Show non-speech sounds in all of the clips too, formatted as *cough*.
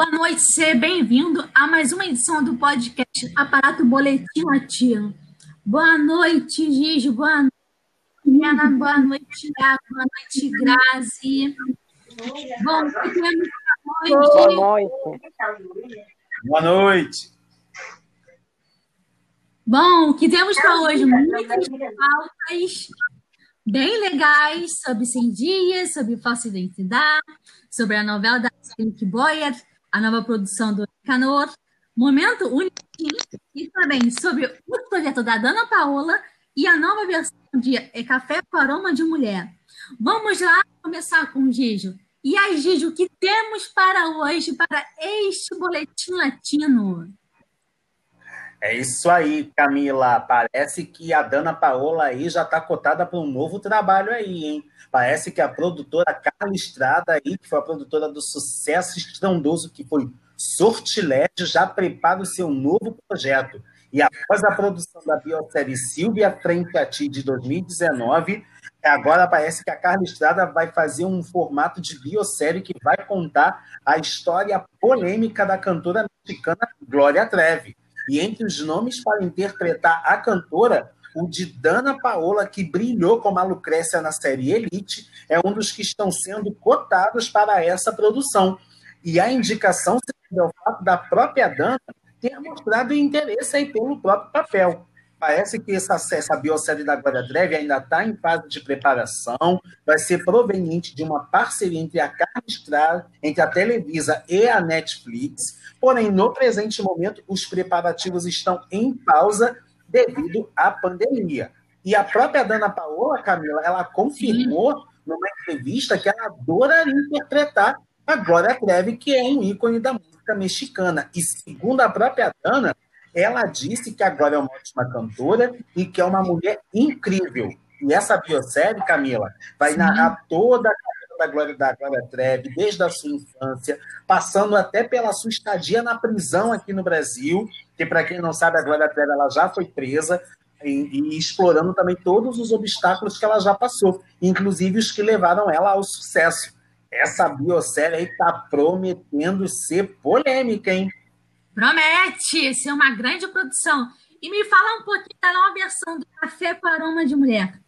Boa noite, seja bem-vindo a mais uma edição do podcast Aparato Boletim Latino. Boa noite, Gijo, boa noite, Ana, boa noite, Tiago, boa noite, Grazi. Bom, hoje? Boa noite. Boa noite. Bom, o que temos para hoje? Muitas pautas bem legais sobre 100 dias, sobre falsa identidade, sobre a novela da Nick Boyer, a nova produção do Canor, Momento Único e também sobre o projeto da Dana Paola e a nova versão de é Café com Aroma de Mulher. Vamos lá começar com o Gijo. E aí, Gijo, o que temos para hoje, para este boletim latino? É isso aí, Camila. Parece que a Dana Paola aí já está cotada para um novo trabalho aí, hein? Parece que a produtora Carla Estrada aí, que foi a produtora do sucesso estrondoso que foi Sortilégio, já prepara o seu novo projeto. E após a produção da biosérie Silvia Frente a Ti de 2019, agora parece que a Carla Estrada vai fazer um formato de biosérie que vai contar a história polêmica da cantora mexicana Glória Trevi. E entre os nomes para interpretar a cantora, o de Dana Paola, que brilhou como a Lucrécia na série Elite, é um dos que estão sendo cotados para essa produção. E a indicação se ao fato da própria Dana ter mostrado interesse aí pelo próprio papel. Parece que essa, essa biosérie da Glória Trevi ainda está em fase de preparação, vai ser proveniente de uma parceria entre a Carla Estrada, entre a Televisa e a Netflix, Porém, no presente momento, os preparativos estão em pausa devido à pandemia. E a própria Dana Paola, Camila, ela confirmou Sim. numa entrevista que ela adoraria interpretar a Glória Trevi, que é um ícone da música mexicana. E segundo a própria Dana, ela disse que a Glória é uma ótima cantora e que é uma mulher incrível. E essa biosérie, Camila, vai Sim. narrar toda a da Glória, da Glória Trevi, desde a sua infância, passando até pela sua estadia na prisão aqui no Brasil, que para quem não sabe, a Glória Trevi ela já foi presa, e, e, explorando também todos os obstáculos que ela já passou, inclusive os que levaram ela ao sucesso. Essa biosérie aí está prometendo ser polêmica, hein? Promete ser uma grande produção. E me fala um pouquinho da nova versão do Café com Aroma de Mulher.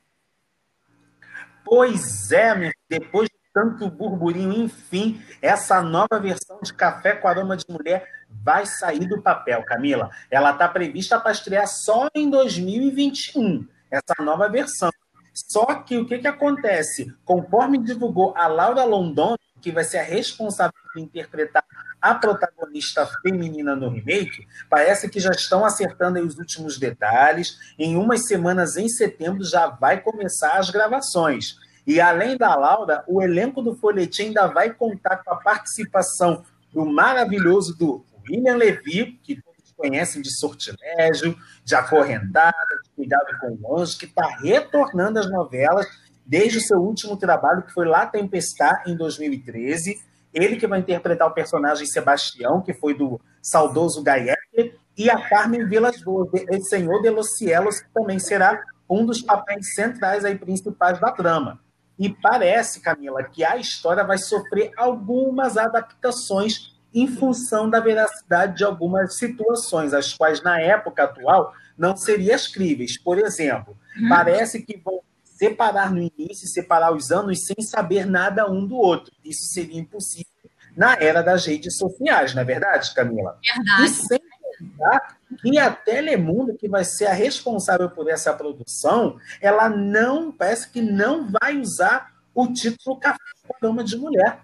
Pois é, depois tanto burburinho, enfim, essa nova versão de Café com Aroma de Mulher vai sair do papel, Camila. Ela está prevista para estrear só em 2021, essa nova versão. Só que o que, que acontece? Conforme divulgou a Laura London, que vai ser a responsável por interpretar a protagonista feminina no remake, parece que já estão acertando os últimos detalhes. Em umas semanas, em setembro, já vai começar as gravações. E além da Laura, o elenco do Folhetim ainda vai contar com a participação do maravilhoso do William Levy, que todos conhecem de Sortilégio, de Acorrentada, de Cuidado com o Anjo, que está retornando às novelas desde o seu último trabalho, que foi La Tempestade, em 2013. Ele que vai interpretar o personagem Sebastião, que foi do saudoso Gaietti, e a Carmen Vilas Boas, o Senhor de los Cielos, que também será um dos papéis centrais aí principais da trama. E parece, Camila, que a história vai sofrer algumas adaptações em função da veracidade de algumas situações, as quais, na época atual, não seriam críveis. Por exemplo, uhum. parece que vão separar no início, separar os anos sem saber nada um do outro. Isso seria impossível na era das redes sociais, não é verdade, Camila? Verdade. E sem contar e a Telemundo, que vai ser a responsável por essa produção, ela não, parece que não vai usar o título Café com Aroma de Mulher.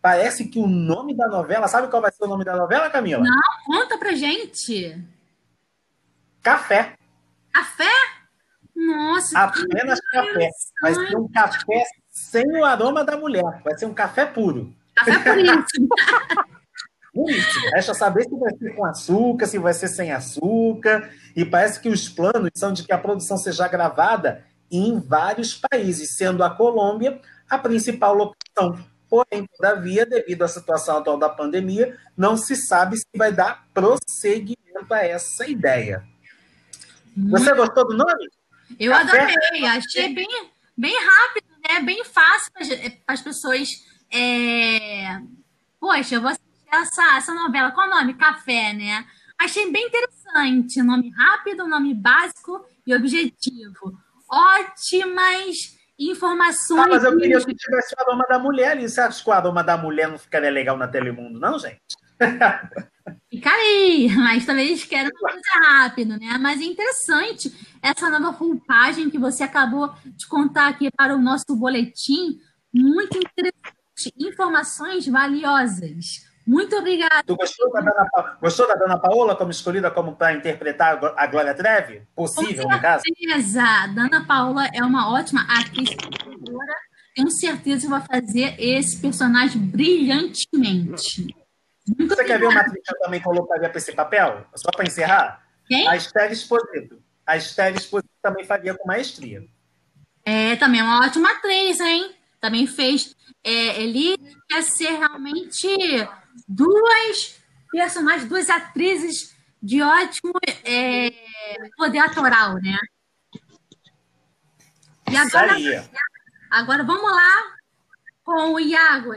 Parece que o nome da novela, sabe qual vai ser o nome da novela, Camila? Não, conta pra gente. Café. Café? Nossa. Apenas café. Vai ser um café sem o aroma da mulher. Vai ser um café puro. Café puríssimo. *laughs* Isso, resta saber se vai ser com açúcar, se vai ser sem açúcar. E parece que os planos são de que a produção seja gravada em vários países, sendo a Colômbia a principal locação. Porém, todavia, devido à situação atual da pandemia, não se sabe se vai dar prosseguimento a essa ideia. Você gostou do nome? Eu Café? adorei, achei bem, bem rápido, né? bem fácil para as pessoas. É... Poxa, você essa, essa novela. Qual o nome? Café, né? Achei bem interessante. Nome rápido, nome básico e objetivo. Ótimas informações. Ah, mas eu queria que tivesse o aroma da mulher ali. Você acha que o aroma da mulher não ficaria legal na Telemundo, não, gente? *laughs* Ficaria, mas talvez queiram uma coisa rápido, né? Mas é interessante essa nova roupagem que você acabou de contar aqui para o nosso boletim. Muito interessante. Informações valiosas. Muito obrigada. Tu gostou da, Dona, gostou da Paola como escolhida como para interpretar a Glória Treve? Possível, no caso? certeza. Dona Paola é uma ótima atriz. Tenho certeza que vai fazer esse personagem brilhantemente. Muito Você quer ver uma atriz que eu também colocaria para esse papel? Só para encerrar? Quem? A Esther Esposito. A Esther Esposito também faria com maestria. É, também é uma ótima atriz, hein? Também fez. É, ele quer ser realmente duas personagens, duas atrizes de ótimo é, poder atoral, né? E agora, agora vamos lá com o Iago.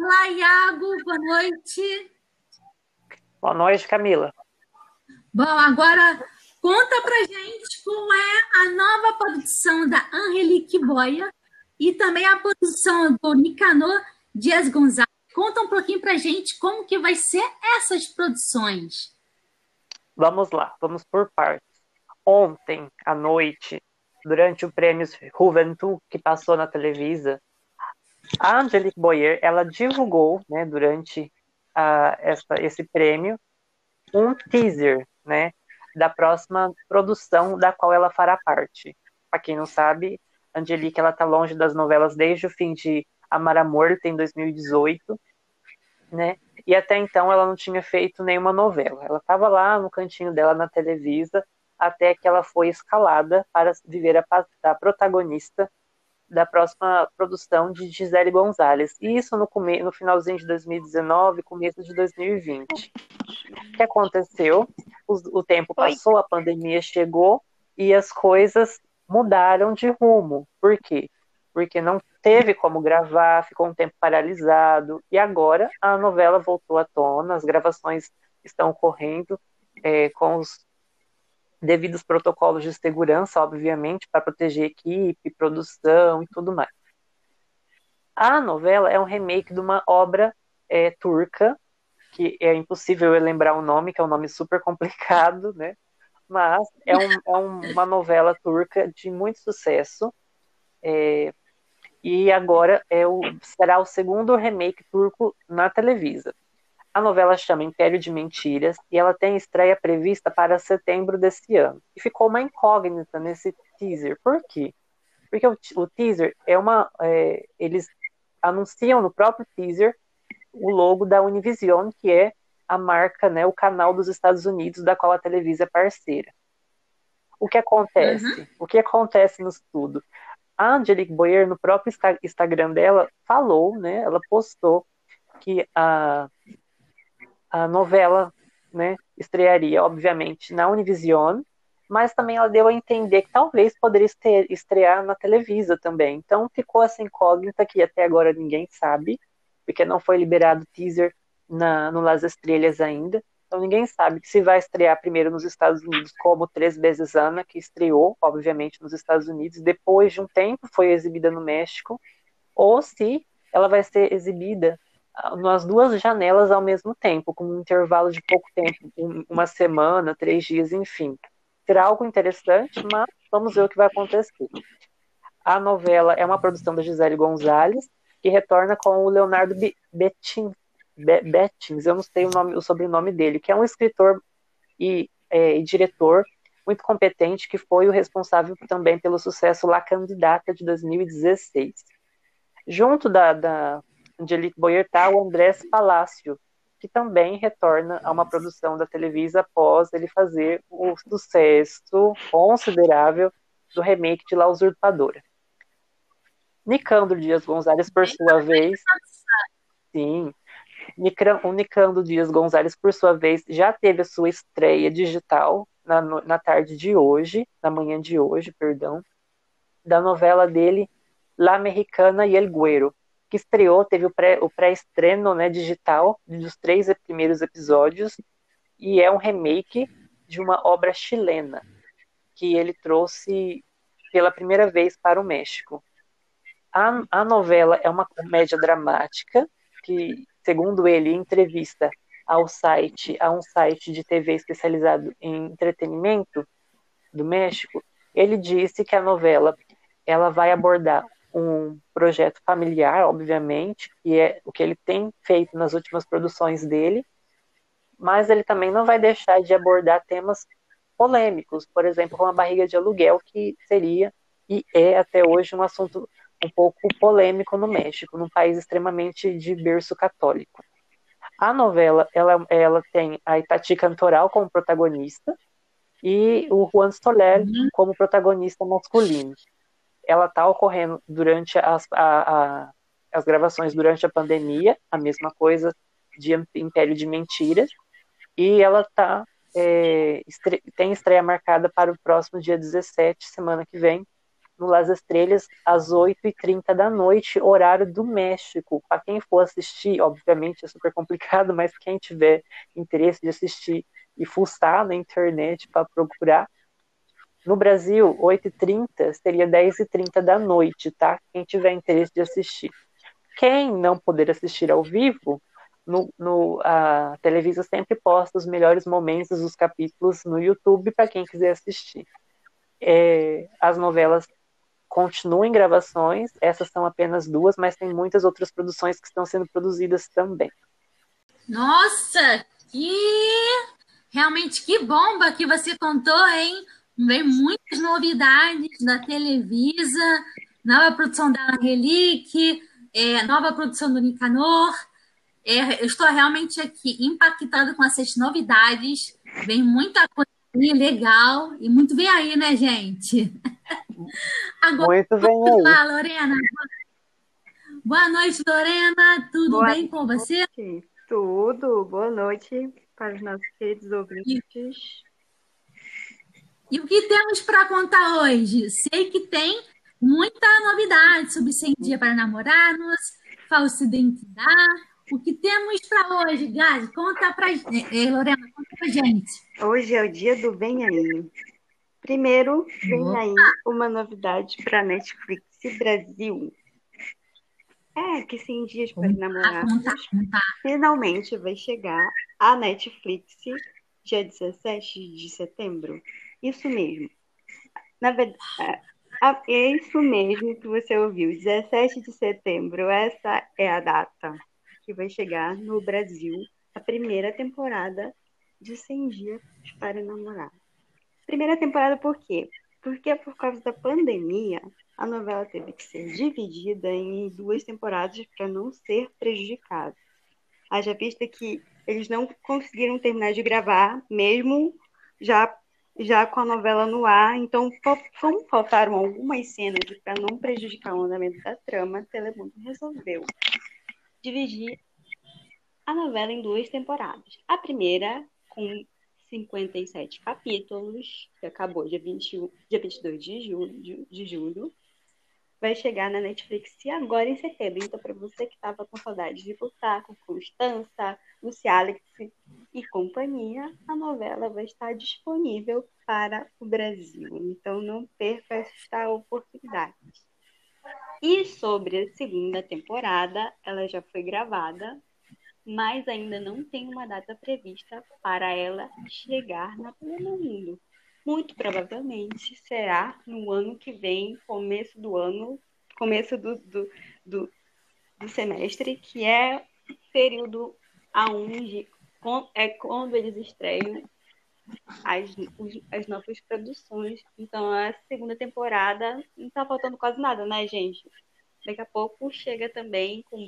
Olá, Iago, boa noite. Boa noite, Camila. Bom, agora conta pra gente como é a nova produção da Angelique Boia e também a produção do Nicanor Dias Gonzalez Conta um pouquinho para gente como que vai ser essas produções. Vamos lá, vamos por partes. Ontem à noite, durante o prêmio Juventude que passou na Televisa, a Angelique Boyer, ela divulgou, né, durante a, essa, esse prêmio, um teaser, né, da próxima produção da qual ela fará parte. Para quem não sabe, Angelique ela tá longe das novelas desde o fim de Amar Amor, tem 2018, né? E até então ela não tinha feito nenhuma novela. Ela estava lá no cantinho dela na Televisa até que ela foi escalada para viver a, a protagonista da próxima produção de Gisele Gonzalez. E isso no, come, no finalzinho de 2019, começo de 2020. O que aconteceu? O, o tempo passou, a pandemia chegou e as coisas mudaram de rumo. Por quê? Porque não teve como gravar, ficou um tempo paralisado, e agora a novela voltou à tona, as gravações estão ocorrendo é, com os devidos protocolos de segurança, obviamente, para proteger equipe, produção e tudo mais. A novela é um remake de uma obra é, turca, que é impossível eu lembrar o nome, que é um nome super complicado, né? Mas é, um, é uma novela turca de muito sucesso. É, e agora é o, será o segundo remake turco na Televisa. A novela chama Império de Mentiras e ela tem estreia prevista para setembro desse ano. E ficou uma incógnita nesse teaser. Por quê? Porque o, o teaser é uma. É, eles anunciam no próprio teaser o logo da Univision, que é a marca, né, o canal dos Estados Unidos, da qual a Televisa é parceira. O que acontece? Uhum. O que acontece no estudo? A Angelique Boyer, no próprio Instagram dela, falou, né? Ela postou que a, a novela né, estrearia, obviamente, na Univision, mas também ela deu a entender que talvez poderia estrear na Televisa também. Então ficou essa incógnita que até agora ninguém sabe, porque não foi liberado teaser na, no Las Estrelas ainda. Então ninguém sabe se vai estrear primeiro nos Estados Unidos, como Três Vezes Ana, que estreou, obviamente, nos Estados Unidos, depois de um tempo foi exibida no México, ou se ela vai ser exibida nas duas janelas ao mesmo tempo, com um intervalo de pouco tempo, uma semana, três dias, enfim. Será algo interessante, mas vamos ver o que vai acontecer. A novela é uma produção da Gisele Gonzalez, que retorna com o Leonardo Betin, Bettins, eu não sei o, nome, o sobrenome dele, que é um escritor e, é, e, diretor muito competente, que foi o responsável também pelo sucesso La Candidata de 2016. Junto da, da Angelique Boyer está o Andrés Palácio, que também retorna a uma produção da Televisa após ele fazer o sucesso considerável do remake de La Usurpadora. Nicandro Dias Gonzalez, por sua vez, sim, o Nicando Dias Gonzalez, por sua vez, já teve a sua estreia digital na, na tarde de hoje, na manhã de hoje, perdão, da novela dele La Mexicana e El Güero. Que estreou, teve o pré-estreno né, digital dos três primeiros episódios, e é um remake de uma obra chilena, que ele trouxe pela primeira vez para o México. A, a novela é uma comédia dramática, que, segundo ele, em entrevista ao site, a um site de TV especializado em entretenimento do México, ele disse que a novela ela vai abordar um projeto familiar, obviamente, que é o que ele tem feito nas últimas produções dele, mas ele também não vai deixar de abordar temas polêmicos, por exemplo, como a barriga de aluguel, que seria e é até hoje um assunto um pouco polêmico no México, num país extremamente de berço católico. A novela, ela, ela tem a Itati Cantoral como protagonista e o Juan Soler uhum. como protagonista masculino ela está ocorrendo durante as, a, a, as gravações durante a pandemia, a mesma coisa de Império de Mentiras, e ela tá, é, estre tem estreia marcada para o próximo dia 17, semana que vem, no Las Estrellas, às 8h30 da noite, horário do México. Para quem for assistir, obviamente é super complicado, mas quem tiver interesse de assistir e fuçar na internet para procurar, no Brasil, 8h30 seria 10h30 da noite, tá? Quem tiver interesse de assistir. Quem não poder assistir ao vivo, no, no, a Televisa sempre posta os melhores momentos dos capítulos no YouTube para quem quiser assistir. É, as novelas continuam em gravações, essas são apenas duas, mas tem muitas outras produções que estão sendo produzidas também. Nossa, que realmente que bomba que você contou, hein? Vem muitas novidades da Televisa, nova produção da Angelique, é, nova produção do Nicanor. É, eu estou realmente aqui impactada com essas novidades. Vem muita coisa legal e muito vem aí, né, gente? *laughs* Agora, muito vem aí. Lá, Lorena. Boa noite, Lorena. Tudo Boa bem com você? Tudo. Boa noite para os nossos queridos ouvintes. E o que temos para contar hoje? Sei que tem muita novidade sobre 100 dias para namorados, falsa identidade. O que temos para hoje, Gazi? Conta para gente. Lorena, conta para gente. Hoje é o dia do Vem Aí. Primeiro, vem Opa. aí uma novidade para Netflix Brasil. É que 100 dias para namorados finalmente vai chegar a Netflix dia 17 de setembro. Isso mesmo. Na verdade, é, é isso mesmo que você ouviu. 17 de setembro, essa é a data que vai chegar no Brasil a primeira temporada de 100 Dias para Namorar. Primeira temporada por quê? Porque por causa da pandemia, a novela teve que ser dividida em duas temporadas para não ser prejudicada. Haja vista que eles não conseguiram terminar de gravar, mesmo já já com a novela no ar. Então, como faltaram algumas cenas para não prejudicar o andamento da trama, Telemundo resolveu dividir a novela em duas temporadas. A primeira, com 57 capítulos, que acabou dia, 21, dia 22 de julho, de julho vai chegar na Netflix agora em setembro. Então, para você que estava com saudade de voltar com Constança, Lucy Alex e companhia, a novela vai estar disponível para o Brasil. Então, não perca esta oportunidade. E sobre a segunda temporada, ela já foi gravada, mas ainda não tem uma data prevista para ela chegar na Telemundo muito provavelmente será no ano que vem, começo do ano, começo do, do, do, do semestre, que é período aonde é quando eles estreiam as, as novas produções. Então, a segunda temporada não está faltando quase nada, né, gente? Daqui a pouco chega também com,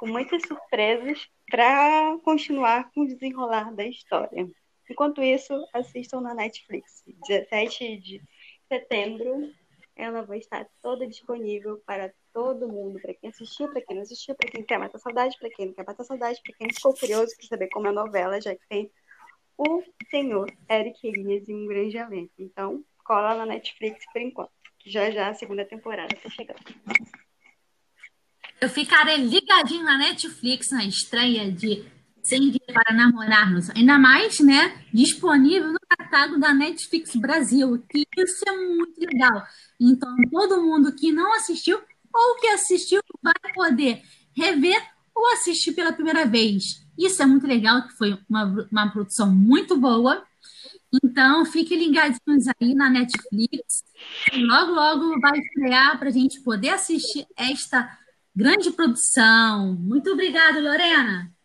com muitas surpresas para continuar com o desenrolar da história. Enquanto isso, assistam na Netflix. 17 de setembro, ela vai estar toda disponível para todo mundo, para quem assistiu, para quem não assistiu, para quem quer matar saudade, para quem não quer matar saudade, para quem ficou curioso para saber como é a novela, já que tem o senhor Eric Elias e um grande elenco. Então, cola na Netflix por enquanto, que já já a segunda temporada está chegando. Eu ficarei ligadinho na Netflix na estreia de 100 Dias para Namorar-nos. Ainda mais, né? Disponível no catálogo da Netflix Brasil, que isso é muito legal. Então, todo mundo que não assistiu ou que assistiu vai poder rever ou assistir pela primeira vez. Isso é muito legal, que foi uma, uma produção muito boa. Então, fiquem ligadinhos aí na Netflix. Logo, logo vai estrear para a gente poder assistir esta grande produção. Muito obrigada, Lorena.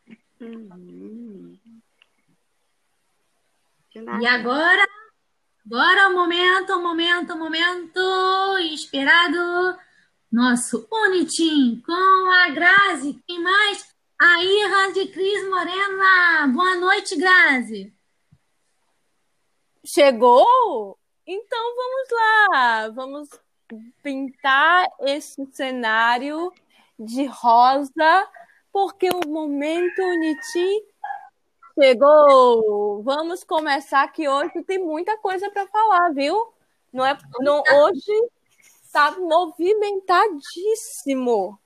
Uhum. E agora, agora o momento, o momento, o momento esperado. Nosso Unitim com a Grazi. Quem mais? A Irra de Cris Morena. Boa noite, Grazi. Chegou? Então vamos lá. Vamos pintar esse cenário de rosa, porque o momento Unitim chegou. Vamos começar que hoje tem muita coisa para falar, viu? Não é, não, hoje está movimentadíssimo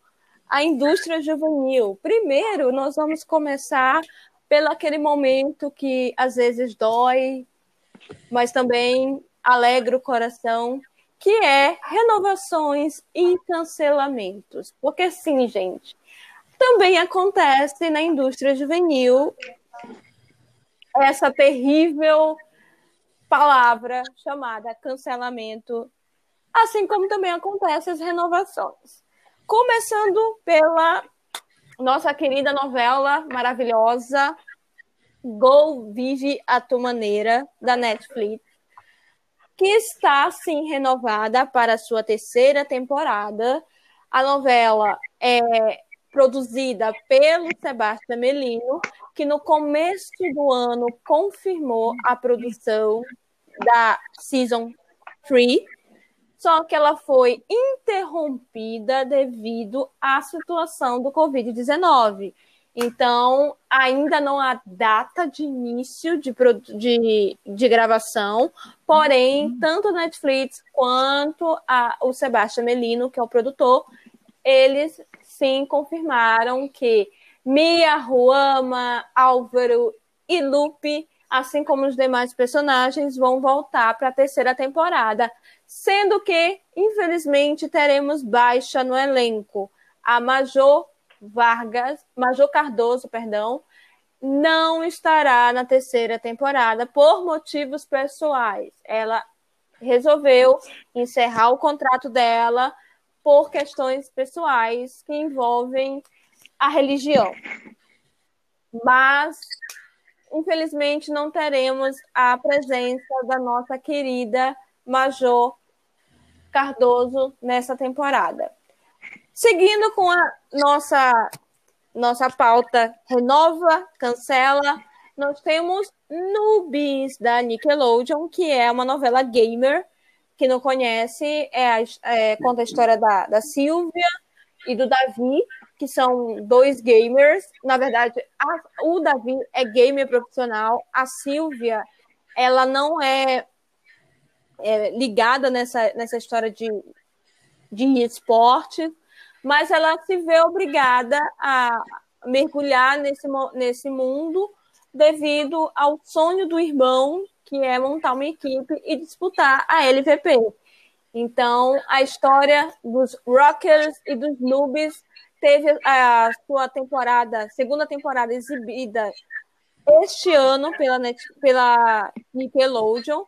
a indústria juvenil. Primeiro, nós vamos começar pelo aquele momento que às vezes dói, mas também alegra o coração, que é renovações e cancelamentos. Porque sim, gente, também acontece na indústria juvenil essa terrível palavra chamada cancelamento assim como também acontecem as renovações. Começando pela nossa querida novela maravilhosa Go Vive a Tua Maneira, da Netflix, que está, sim, renovada para a sua terceira temporada. A novela é produzida pelo Sebastião Melino, que no começo do ano confirmou a produção da Season 3, só que ela foi interrompida devido à situação do Covid-19. Então, ainda não há data de início de, de, de gravação, porém, tanto a Netflix quanto a, o Sebastião Melino, que é o produtor, eles sim confirmaram que Mia, Ruama, Álvaro e Lupe, assim como os demais personagens, vão voltar para a terceira temporada sendo que, infelizmente, teremos baixa no elenco. A Major Vargas, Major Cardoso, perdão, não estará na terceira temporada por motivos pessoais. Ela resolveu encerrar o contrato dela por questões pessoais que envolvem a religião. Mas, infelizmente, não teremos a presença da nossa querida Major Cardoso nessa temporada. Seguindo com a nossa nossa pauta renova, cancela, nós temos Nubis da Nickelodeon, que é uma novela gamer. Que não conhece, é, é, conta a história da, da Silvia e do Davi, que são dois gamers. Na verdade, a, o Davi é gamer profissional, a Silvia, ela não é é, ligada nessa, nessa história de, de esporte, mas ela se vê obrigada a mergulhar nesse, nesse mundo devido ao sonho do irmão, que é montar uma equipe e disputar a LVP. Então, a história dos Rockers e dos Noobs teve a sua temporada, segunda temporada exibida este ano pela, Net, pela Nickelodeon,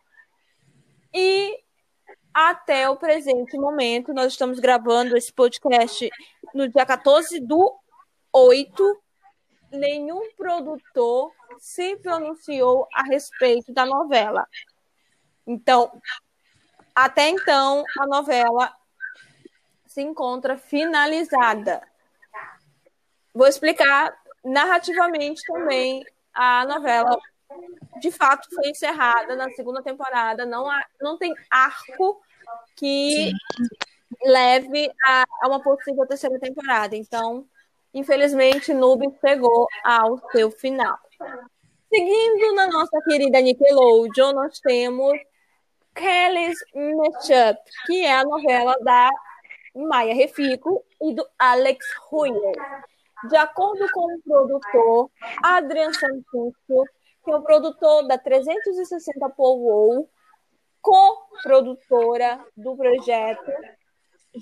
e até o presente momento, nós estamos gravando esse podcast no dia 14 do 8. Nenhum produtor se pronunciou a respeito da novela. Então, até então, a novela se encontra finalizada. Vou explicar narrativamente também a novela de fato foi encerrada na segunda temporada. Não, há, não tem arco que leve a, a, uma possível terceira temporada. Então, infelizmente, Noob chegou ao seu final. Seguindo na nossa querida Nickelodeon, nós temos Kelly's Matchup, que é a novela da Maia Refico e do Alex Ruyer. De acordo com o produtor Adrian Santuccio, que é o produtor da 360 Pow co-produtora do projeto,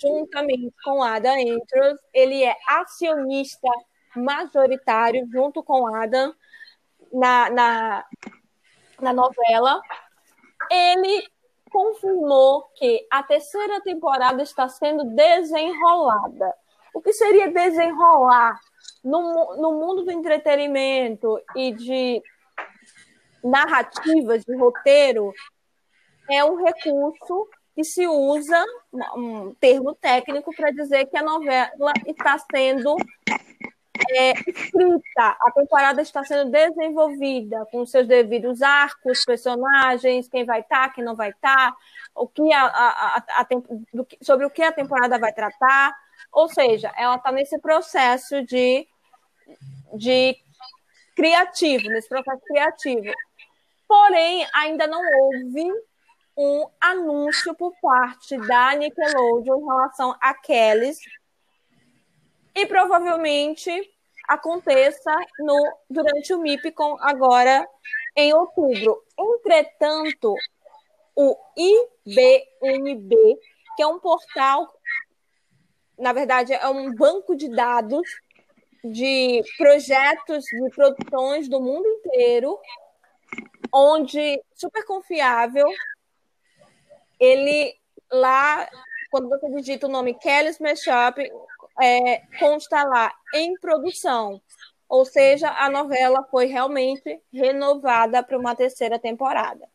juntamente com Adam Andrews, ele é acionista majoritário junto com Adam na, na, na novela. Ele confirmou que a terceira temporada está sendo desenrolada. O que seria desenrolar no, no mundo do entretenimento e de narrativas, de roteiro, é um recurso que se usa, um termo técnico, para dizer que a novela está sendo é, escrita, a temporada está sendo desenvolvida com seus devidos arcos, personagens, quem vai estar, tá, quem não vai estar, tá, o que a, a, a, sobre o que a temporada vai tratar. Ou seja, ela está nesse processo de, de criativo, nesse processo criativo. Porém, ainda não houve um anúncio por parte da Nickelodeon em relação a Kellys e provavelmente aconteça no durante o MIPCOM agora em outubro. Entretanto, o IBNB, que é um portal, na verdade, é um banco de dados de projetos de produções do mundo inteiro, onde super confiável, ele lá, quando você digita o nome Kelly's Mashup, é, consta lá em produção. Ou seja, a novela foi realmente renovada para uma terceira temporada.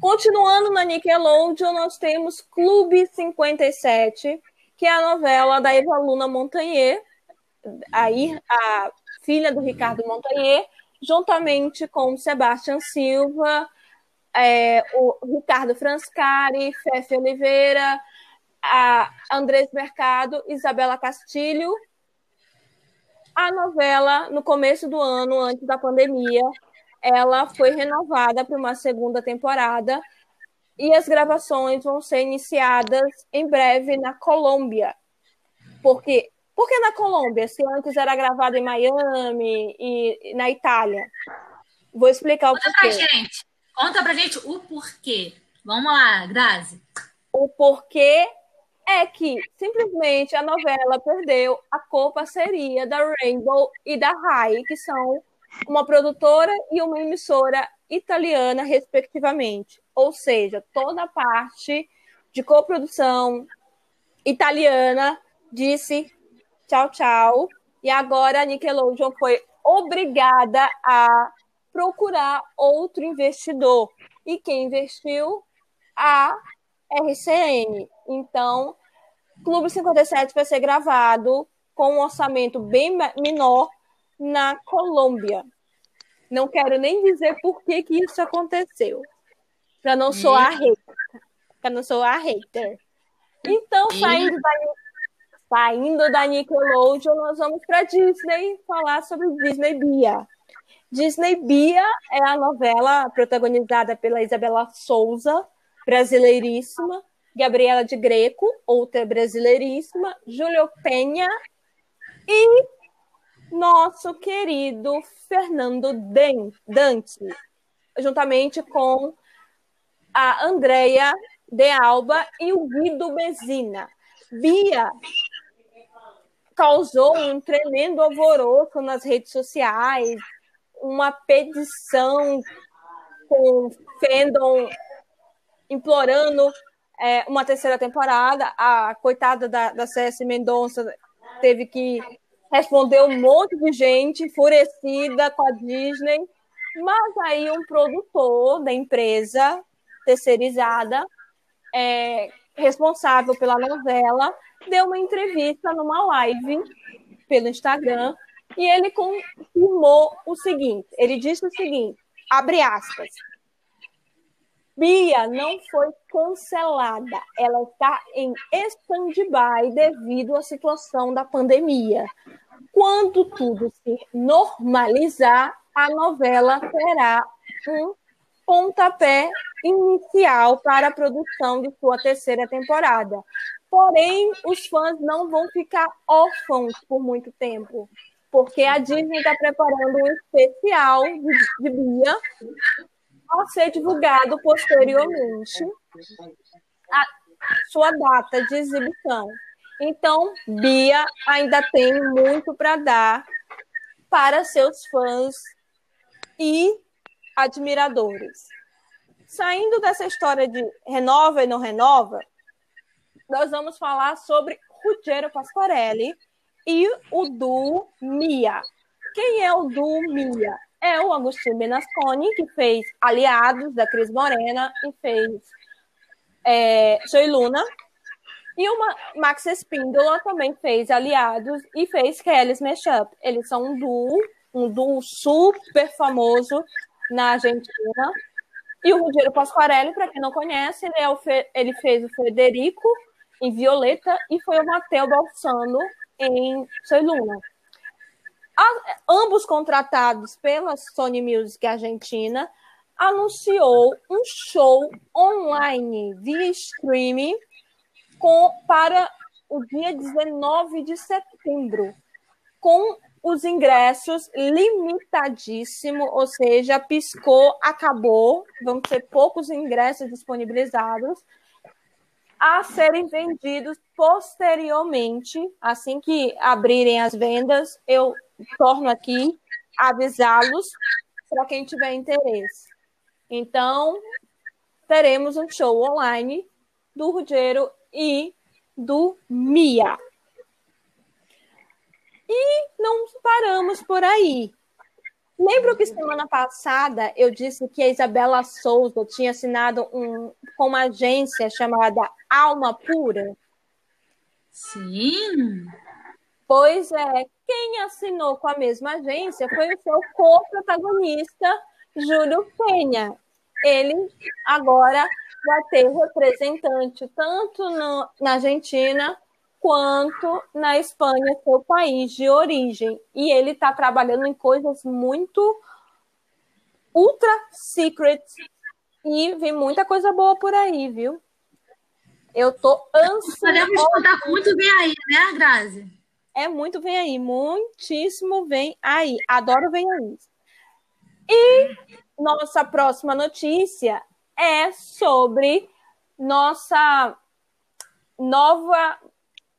Continuando na Nickelodeon, nós temos Clube 57, que é a novela da Eva Luna Montagnier, aí a filha do Ricardo Montagnier, juntamente com Sebastião Silva, é, o Ricardo Franscari, Fefe Oliveira, a Andrés Mercado, Isabela Castilho. A novela, no começo do ano, antes da pandemia, ela foi renovada para uma segunda temporada e as gravações vão ser iniciadas em breve na Colômbia. Porque por que na Colômbia, se antes era gravado em Miami e na Itália? Vou explicar o Conta porquê. Pra gente. Conta pra gente o porquê. Vamos lá, Grazi. O porquê é que simplesmente a novela perdeu a co-parceria da Rainbow e da Rai, que são uma produtora e uma emissora italiana, respectivamente. Ou seja, toda a parte de coprodução italiana disse tchau, tchau. E agora a Nickelodeon foi obrigada a procurar outro investidor. E quem investiu? A RCN. Então, Clube 57 vai ser gravado com um orçamento bem menor na Colômbia. Não quero nem dizer por que, que isso aconteceu. Para não soar hater. Para não soar hater. Então, saindo da, saindo da Nickelodeon, nós vamos para Disney falar sobre Disney Bia. Disney Bia é a novela protagonizada pela Isabela Souza, brasileiríssima, Gabriela de Greco, outra brasileiríssima, Júlio Penha e nosso querido Fernando Dante, juntamente com a Andrea de Alba e o Guido Bezina. Bia causou um tremendo alvoroço nas redes sociais, uma petição com fandom implorando é, uma terceira temporada. A coitada da, da CS Mendonça teve que responder um monte de gente enfurecida com a Disney. Mas aí um produtor da empresa terceirizada, é, responsável pela novela, deu uma entrevista numa live pelo Instagram e ele confirmou o seguinte: ele disse o seguinte, abre aspas. Bia não foi cancelada, ela está em stand-by devido à situação da pandemia. Quando tudo se normalizar, a novela terá um pontapé inicial para a produção de sua terceira temporada. Porém, os fãs não vão ficar órfãos por muito tempo, porque a Disney está preparando um especial de, de Bia a ser divulgado posteriormente a sua data de exibição. Então, Bia ainda tem muito para dar para seus fãs e admiradores. Saindo dessa história de renova e não renova, nós vamos falar sobre Ruggero Pasquarelli e o duo Mia. Quem é o duo Mia? É o Agostinho Benasconi, que fez Aliados, da Cris Morena, e fez é, Soy Luna. E o Max Espíndola também fez Aliados e fez Kelly's Mashup. Eles são um duo, um duo super famoso na Argentina. E o Rogério Pasquarelli, para quem não conhece, ele, é o Fe... ele fez o Federico em Violeta e foi o Matteo Balsano em Soy Luna. A... ambos contratados pela Sony Music Argentina, anunciou um show online via streaming com, para o dia 19 de setembro, com os ingressos limitadíssimo, ou seja, piscou, acabou, vão ter poucos ingressos disponibilizados a serem vendidos posteriormente, assim que abrirem as vendas, eu torno aqui avisá-los para quem tiver interesse. Então, teremos um show online do Ruggiero e do Mia. E não paramos por aí. Lembro que semana passada eu disse que a Isabela Souza tinha assinado um, com uma agência chamada Alma Pura? Sim. Pois é, quem assinou com a mesma agência foi o seu co-protagonista, Júlio Penha. Ele agora vai ter representante tanto no, na Argentina quanto na Espanha, seu país de origem. E ele está trabalhando em coisas muito ultra secret e vem muita coisa boa por aí, viu? Eu tô ansiosa. Podemos contar muito bem aí, né, Grazi? É muito vem aí, muitíssimo vem aí. Adoro vem aí. E nossa próxima notícia é sobre nossa nova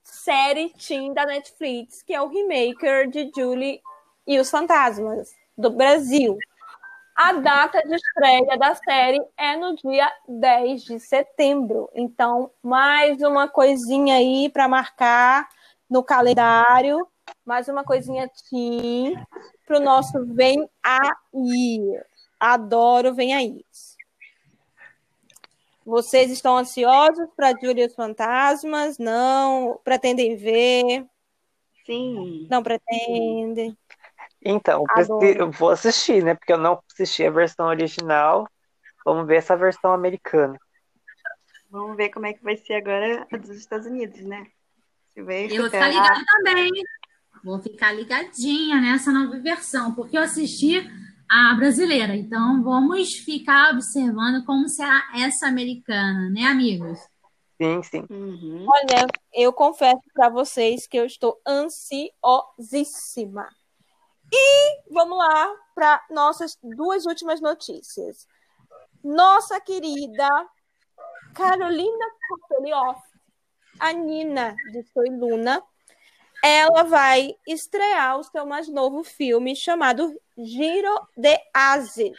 série teen da Netflix, que é o Remaker de Julie e os Fantasmas, do Brasil. A data de estreia da série é no dia 10 de setembro. Então, mais uma coisinha aí para marcar no calendário, mais uma coisinha teen para o nosso Vem Aí. Adoro Vem Aí. Vocês estão ansiosos para Júlia e os Fantasmas? Não? Pretendem ver? Sim. Não pretendem? Então, eu vou assistir, né? Porque eu não assisti a versão original. Vamos ver essa versão americana. Vamos ver como é que vai ser agora a dos Estados Unidos, né? Eu vou ficar ligada também. Vou ficar ligadinha nessa nova versão, porque eu assisti a brasileira. Então, vamos ficar observando como será essa americana, né, amigos? Sim, sim. Uhum. Olha, eu confesso para vocês que eu estou ansiosíssima. E vamos lá para nossas duas últimas notícias. Nossa querida Carolina Kopelioff, a Nina de Soy Luna, ela vai estrear o seu mais novo filme chamado Giro de Ases,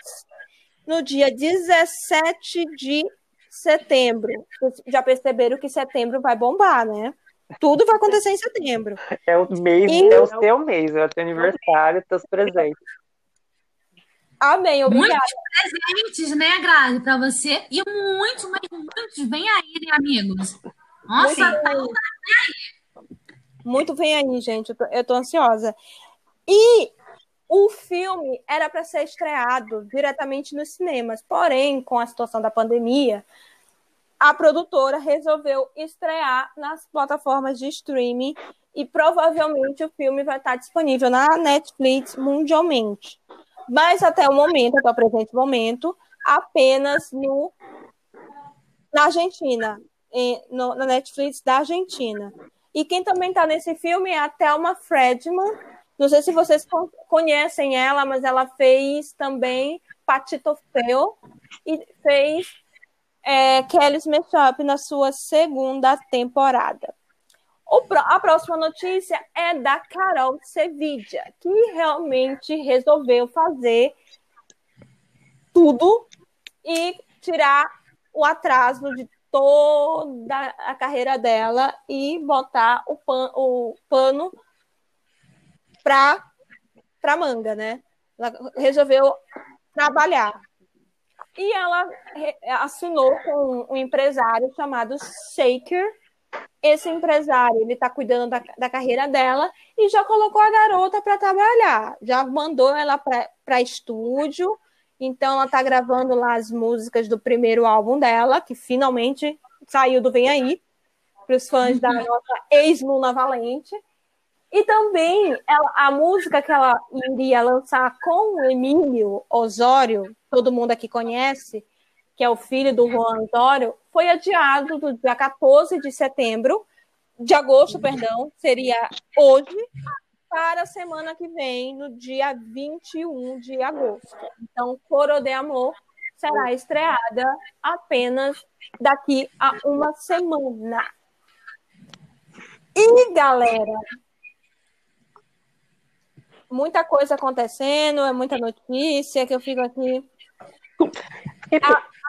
no dia 17 de setembro. Vocês já perceberam que setembro vai bombar, né? Tudo vai acontecer em setembro. É o mês, e... é o seu mês, é o teu aniversário, teus presentes. Amém, obrigada. Muitos presentes, né, Grazi, para você. E muitos, mas muitos. Vem aí, né, amigos? Nossa, tá muito, muito vem aí, gente. Eu tô, eu tô ansiosa. E o filme era para ser estreado diretamente nos cinemas, porém, com a situação da pandemia, a produtora resolveu estrear nas plataformas de streaming e provavelmente o filme vai estar disponível na Netflix mundialmente. Mas até o momento, até o presente momento, apenas no na Argentina. Em, no, na Netflix da Argentina. E quem também está nesse filme é a Thelma Fredman. Não sei se vocês conhecem ela, mas ela fez também Patito Feo e fez é, Kelly's Makeup na sua segunda temporada. O, a próxima notícia é da Carol Sevilla, que realmente resolveu fazer tudo e tirar o atraso de toda a carreira dela e botar o, pan, o pano para para manga, né? Ela resolveu trabalhar. E ela assinou com um empresário chamado Shaker. Esse empresário, ele está cuidando da, da carreira dela e já colocou a garota para trabalhar. Já mandou ela para estúdio. Então, ela está gravando lá as músicas do primeiro álbum dela, que finalmente saiu do Vem Aí, para os fãs da nossa ex-Luna Valente. E também ela, a música que ela iria lançar com o Emílio Osório, todo mundo aqui conhece, que é o filho do Juan Osório, foi adiado do dia 14 de setembro, de agosto, perdão, seria hoje, para a semana que vem, no dia 21 de agosto. Então, Coro de Amor será estreada apenas daqui a uma semana. E, galera, muita coisa acontecendo, é muita notícia que eu fico aqui.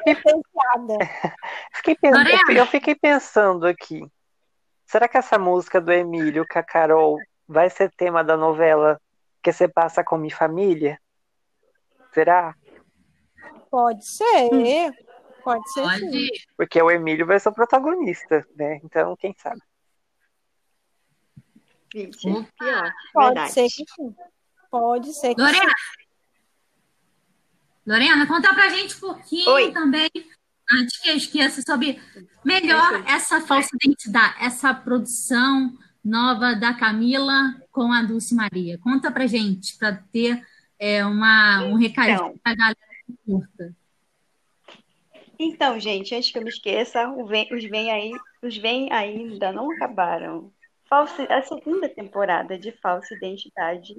fiquei pensando, eu fiquei pensando aqui. Será que essa música do Emílio com a Carol vai ser tema da novela que você passa com minha família? Será? Pode ser. Hum. Pode ser. Pode. Sim. Porque o Emílio vai ser o protagonista, né? Então, quem sabe? Pior. Pode Verdade. ser que sim. Pode ser que Lorena, sim. Lorena, conta pra gente um pouquinho Oi. também, antes que eu esqueça, sobre melhor essa falsa identidade, essa produção nova da Camila com a Dulce Maria. Conta pra gente, para ter é, uma, um então, pra galera que curta. Então, gente, antes que eu me esqueça, os vem aí, os vem ainda não acabaram. Falsa, a segunda temporada de Falsa Identidade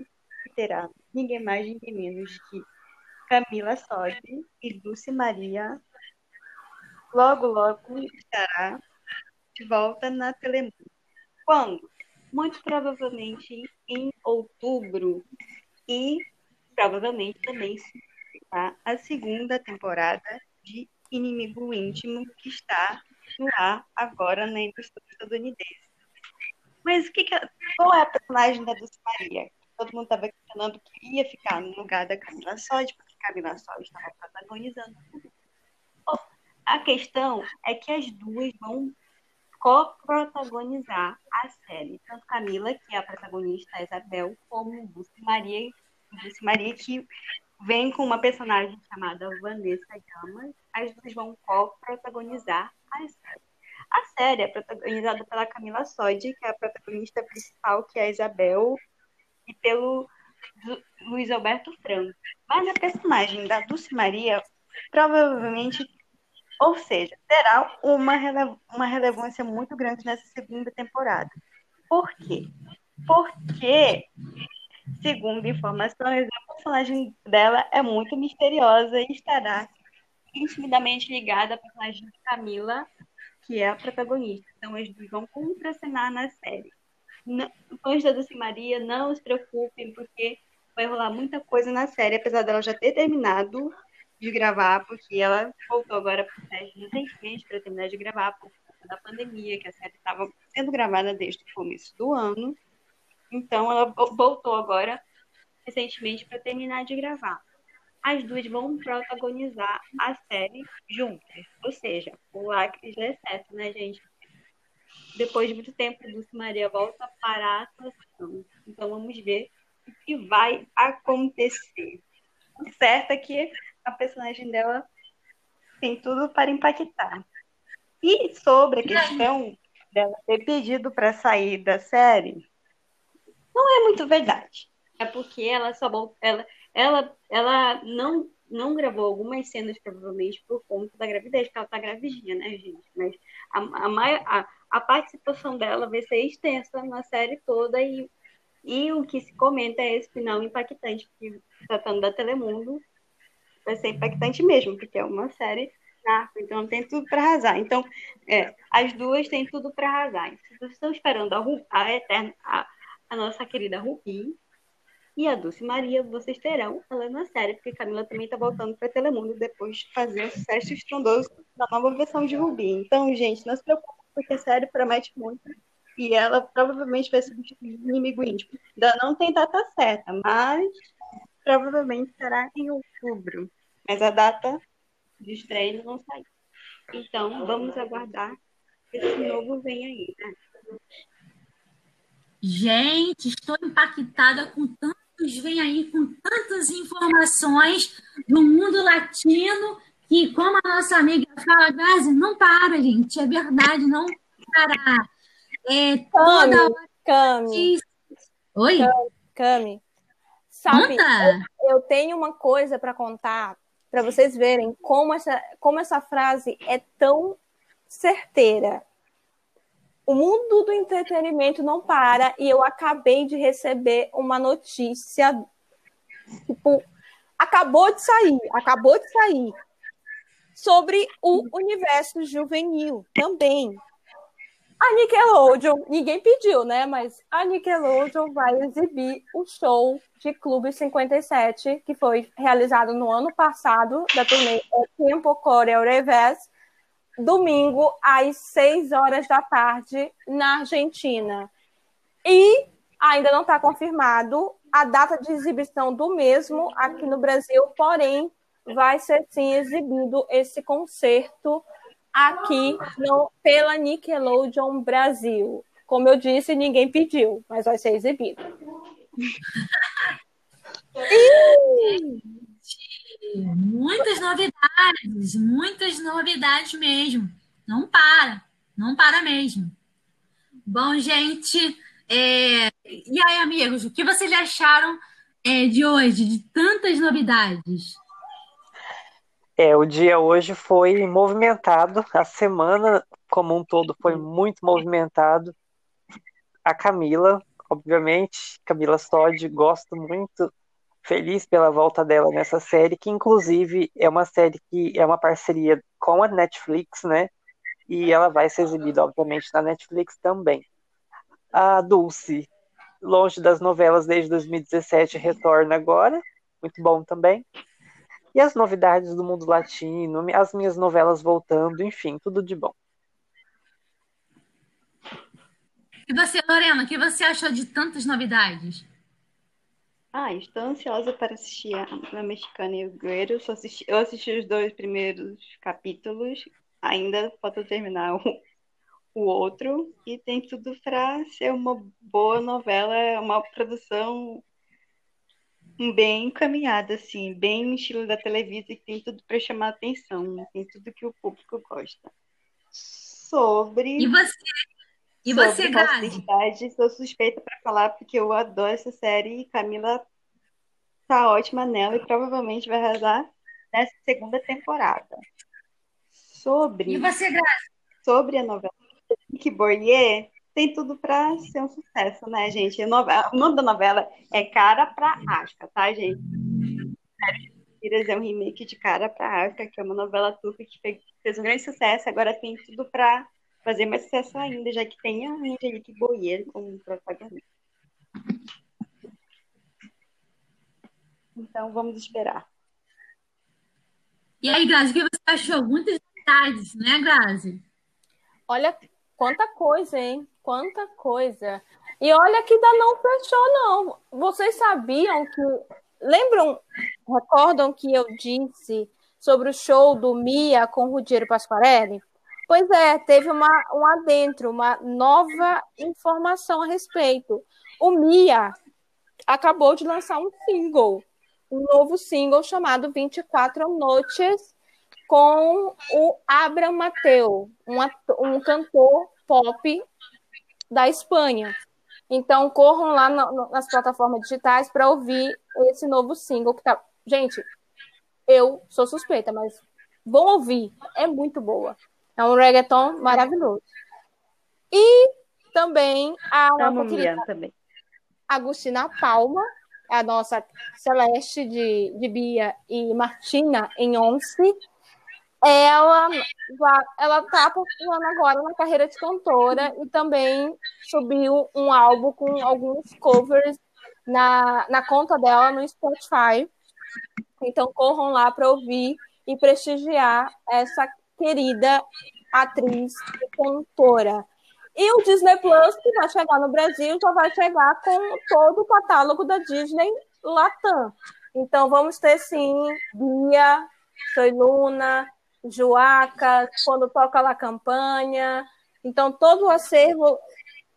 terá ninguém mais, ninguém menos que Camila Sodi e Dulce Maria. Logo, logo estará de volta na Telemundo. Quando? Muito provavelmente em outubro e provavelmente também será a segunda temporada de Inimigo Íntimo que está no ar agora na indústria estadunidense. Mas o que, que é, qual é a personagem da Dulce Maria? Todo mundo estava questionando que ia ficar no lugar da Camila Sode, porque Camila Sode estava protagonizando. A questão é que as duas vão co-protagonizar a série. Tanto Camila, que é a protagonista, a Isabel, como Dulce Maria, Dulce Maria, que vem com uma personagem chamada Vanessa Gama. As duas vão co-protagonizar a série. A série é protagonizada pela Camila Sodi, que é a protagonista principal, que é a Isabel, e pelo Luiz Alberto Franco. Mas a personagem da Dulce Maria provavelmente, ou seja, terá uma, rele uma relevância muito grande nessa segunda temporada. Por quê? Porque, segundo informações, a personagem dela é muito misteriosa e estará intimidamente ligada à personagem de Camila que é a protagonista. Então, eles vão contracenar na série. Não, fãs da Dulce Maria, não se preocupem, porque vai rolar muita coisa na série, apesar dela já ter terminado de gravar, porque ela voltou agora para o recentemente para terminar de gravar por conta da pandemia, que a série estava sendo gravada desde o começo do ano. Então, ela voltou agora recentemente para terminar de gravar as duas vão protagonizar a série juntas. Ou seja, o Lacres é certo, né, gente? Depois de muito tempo, Dulce Maria volta para a atuação. Então vamos ver o que vai acontecer. Certo é que a personagem dela tem tudo para impactar. E sobre a questão dela ter pedido para sair da série, não é muito verdade. É porque ela só ela ela, ela não, não gravou algumas cenas, provavelmente, por conta da gravidez, porque ela tá gravidinha, né, gente? Mas a, a, a, a participação dela vai ser extensa na série toda e, e o que se comenta é esse final impactante, porque tratando da Telemundo, vai ser impactante mesmo, porque é uma série narco, então tem tudo para arrasar. Então, é, as duas têm tudo para arrasar. Vocês estão esperando a, a eterna, a, a nossa querida Rupi, e a Dulce Maria, vocês terão ela na série, porque Camila também está voltando para Telemundo depois de fazer o sucesso estrondoso da nova versão de Rubi. Então, gente, não se preocupe, porque a série promete muito. E ela provavelmente vai substituir o inimigo íntimo. Ainda não tem data certa, mas provavelmente será em outubro. Mas a data de estreia não saiu. Então, vamos aguardar que esse novo vem aí, né? Gente, estou impactada com tanto vem aí com tantas informações do mundo latino que, como a nossa amiga fala, Gazi, não para, gente, é verdade, não parar. É toda Cami, hora. Cami. Oi? Cami. Sabe, eu, eu tenho uma coisa para contar para vocês verem como essa, como essa frase é tão certeira. O mundo do entretenimento não para e eu acabei de receber uma notícia, tipo, acabou de sair, acabou de sair, sobre o universo juvenil também. A Nickelodeon, ninguém pediu, né? Mas a Nickelodeon vai exibir o show de Clube 57, que foi realizado no ano passado, da turnê Tempo Coreo Revés, domingo às 6 horas da tarde na Argentina. E ainda não está confirmado a data de exibição do mesmo aqui no Brasil, porém vai ser sim exibido esse concerto aqui no, pela Nickelodeon Brasil. Como eu disse, ninguém pediu, mas vai ser exibido. *laughs* Muitas novidades, muitas novidades mesmo. Não para, não para mesmo. Bom, gente, é... e aí, amigos, o que vocês acharam é, de hoje, de tantas novidades? É, o dia hoje foi movimentado, a semana como um todo foi muito movimentado. A Camila, obviamente, Camila Sod, gosto muito feliz pela volta dela nessa série, que inclusive é uma série que é uma parceria com a Netflix, né? E ela vai ser exibida, obviamente, na Netflix também. A Dulce, longe das novelas desde 2017, retorna agora, muito bom também. E as novidades do mundo latino, as minhas novelas voltando, enfim, tudo de bom. E você, Lorena, o que você achou de tantas novidades? Ah, estou ansiosa para assistir a, Mexicana e o Guerreiro. Eu assisti, eu assisti os dois primeiros capítulos, ainda falta terminar o, o outro, e tem tudo para ser uma boa novela, uma produção bem encaminhada, assim, bem no estilo da Televisa, que tem tudo para chamar atenção, tem tudo que o público gosta. Sobre. E você? E você, Gazi? Sou suspeita para falar porque eu adoro essa série e Camila tá ótima nela e provavelmente vai arrasar nessa segunda temporada. Sobre. E você, Grazi? Sobre a novela Nick Boyer, tem tudo para ser um sucesso, né, gente? Novela, o nome da novela é Cara pra Asca, tá, gente? É um remake de Cara pra Asca, que é uma novela turca que fez, fez um grande sucesso. Agora tem tudo para fazer mais sucesso ainda, já que tem a Angelique Boyer como protagonista. Então, vamos esperar. E aí, Grazi, o que você achou? Muitas novidades, né, Grazi? Olha, quanta coisa, hein? Quanta coisa. E olha que ainda não fechou, não. Vocês sabiam que. Lembram, recordam que eu disse sobre o show do Mia com Rudiero Pasquarelli? Pois é, teve uma, um adentro, uma nova informação a respeito. O Mia acabou de lançar um single, um novo single chamado 24 Noites, com o Abraham Mateu, um, um cantor pop da Espanha. Então, corram lá no, nas plataformas digitais para ouvir esse novo single que tá. Gente, Eu sou suspeita, mas vão ouvir. É muito boa. É um reggaeton maravilhoso. E também a nossa querida também. Agostina Palma, a nossa Celeste de, de Bia e Martina em Once. Ela ela está postulando agora na carreira de cantora e também subiu um álbum com alguns covers na, na conta dela no Spotify. Então corram lá para ouvir e prestigiar essa querida atriz e cantora. E o Disney Plus, que vai chegar no Brasil, já vai chegar com todo o catálogo da Disney Latam. Então vamos ter sim Bia, Soy Luna, Joaca, quando toca lá campanha. Então todo o acervo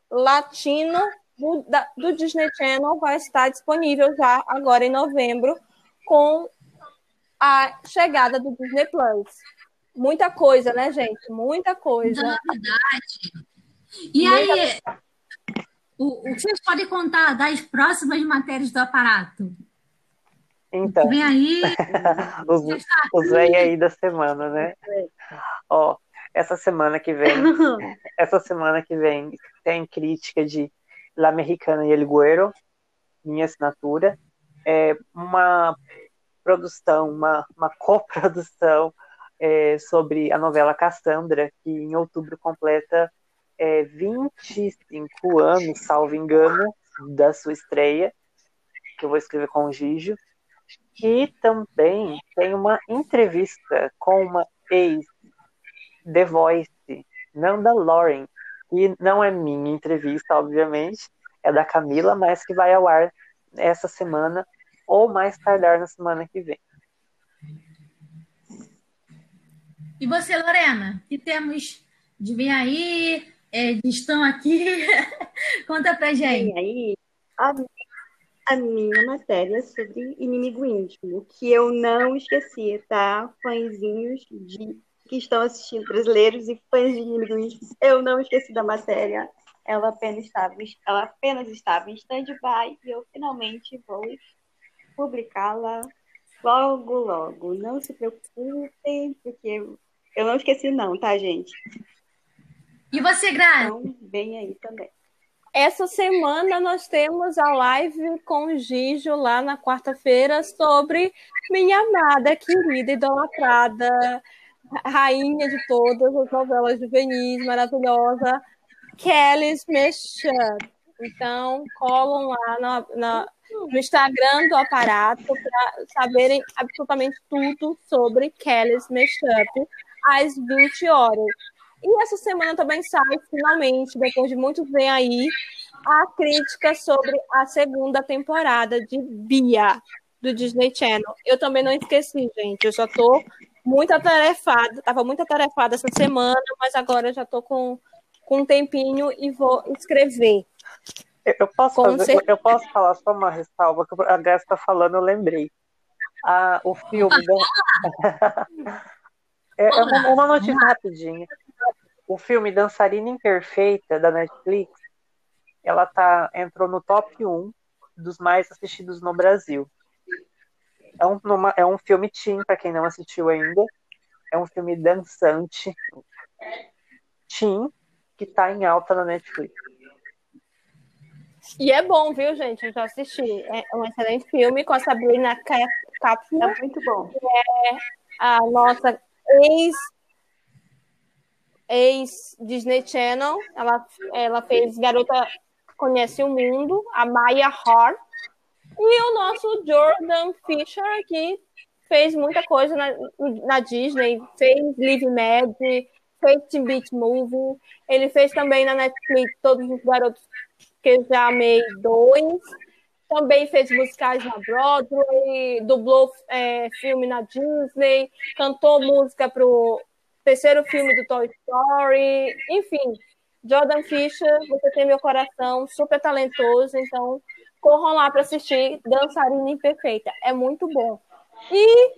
latino do, da, do Disney Channel vai estar disponível já agora em novembro com a chegada do Disney Plus. Muita coisa, né, gente? Muita coisa. Muita novidade. E Muita aí, o, o que vocês podem contar das próximas matérias do aparato? Então, vem aí. *laughs* os, os vem aí da semana, né? Ó, essa semana que vem, *laughs* essa semana que vem tem crítica de La Mexicana e El Güero, minha assinatura. É uma produção, uma, uma coprodução é, sobre a novela Cassandra, que em outubro completa é, 25 anos, salvo engano, da sua estreia, que eu vou escrever com o Gijo. E também tem uma entrevista com uma ex The Voice, Nanda Lauren, e não é minha entrevista, obviamente, é da Camila, mas que vai ao ar essa semana ou mais tardar na semana que vem. E você, Lorena, que temos de vir aí, é, de estão aqui? *laughs* Conta pra gente. Vem aí a minha matéria sobre inimigo íntimo, que eu não esqueci, tá? Fãzinhos de que estão assistindo, brasileiros e fãs de inimigo íntimo, eu não esqueci da matéria. Ela apenas estava, ela apenas estava em stand-by e eu finalmente vou publicá-la logo, logo. Não se preocupem, porque eu não esqueci, não, tá, gente? E você, Grazi? Então, vem aí também. Essa semana nós temos a live com o Gijo lá na quarta-feira sobre minha amada, querida, idolatrada, rainha de todas as novelas juvenis, maravilhosa, Kelly Smith. Então, colam lá na, na, no Instagram do aparato para saberem absolutamente tudo sobre Kelly's Mashup às 20 horas. E essa semana também sai, finalmente, depois de muito vem aí, a crítica sobre a segunda temporada de Bia, do Disney Channel. Eu também não esqueci, gente. Eu só tô muito atarefada, tava muito atarefada essa semana, mas agora já tô com, com um tempinho e vou escrever. Eu posso, fazer, eu posso falar só uma ressalva que a Graça está falando, eu lembrei. Ah, o filme. *laughs* Da... *laughs* é, é uma, uma notícia rapidinha. O filme Dançarina Imperfeita, da Netflix, ela tá, entrou no top 1 dos mais assistidos no Brasil. É um, numa, é um filme teen, para quem não assistiu ainda. É um filme dançante, teen, que está em alta na Netflix. E é bom, viu, gente? Eu já assisti. É um excelente filme com a Sabrina Capra. É muito bom. Que é a nossa ex ex Disney Channel. Ela, ela fez Garota Conhece o Mundo, a Maya Hart. E o nosso Jordan Fisher, que fez muita coisa na, na Disney, fez Live Mad, fez Teen Beat Movie, ele fez também na Netflix Todos os Garotos que eu já amei dois. Também fez musicais na Broadway, dublou é, filme na Disney, cantou música para o terceiro filme do Toy Story. Enfim, Jordan Fisher, você tem meu coração, super talentoso, então corram lá para assistir Dançarina Imperfeita. É muito bom. E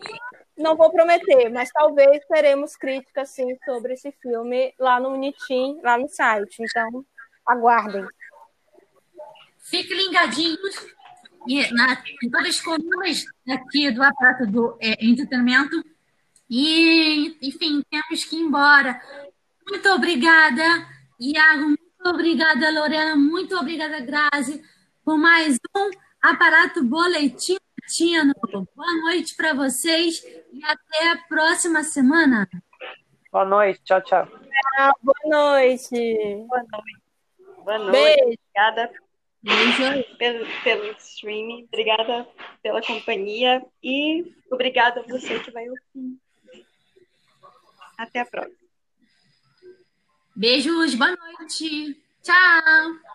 não vou prometer, mas talvez teremos críticas sim sobre esse filme lá no Unitim, lá no site. Então, aguardem. Fiquem ligadinhos e na, em todas as colunas aqui do aparato do é, entretenimento. E, enfim, temos que ir embora. Muito obrigada, Iago. Muito obrigada, Lorena. Muito obrigada, Grazi, por mais um aparato boletim Tino. Boa noite para vocês e até a próxima semana. Boa noite, tchau, tchau. boa noite. Boa noite. Boa noite. Beijo. Obrigada Beijo. Pelo, pelo streaming. Obrigada pela companhia e obrigada a você que vai ouvir. Até a próxima. Beijos, boa noite. Tchau.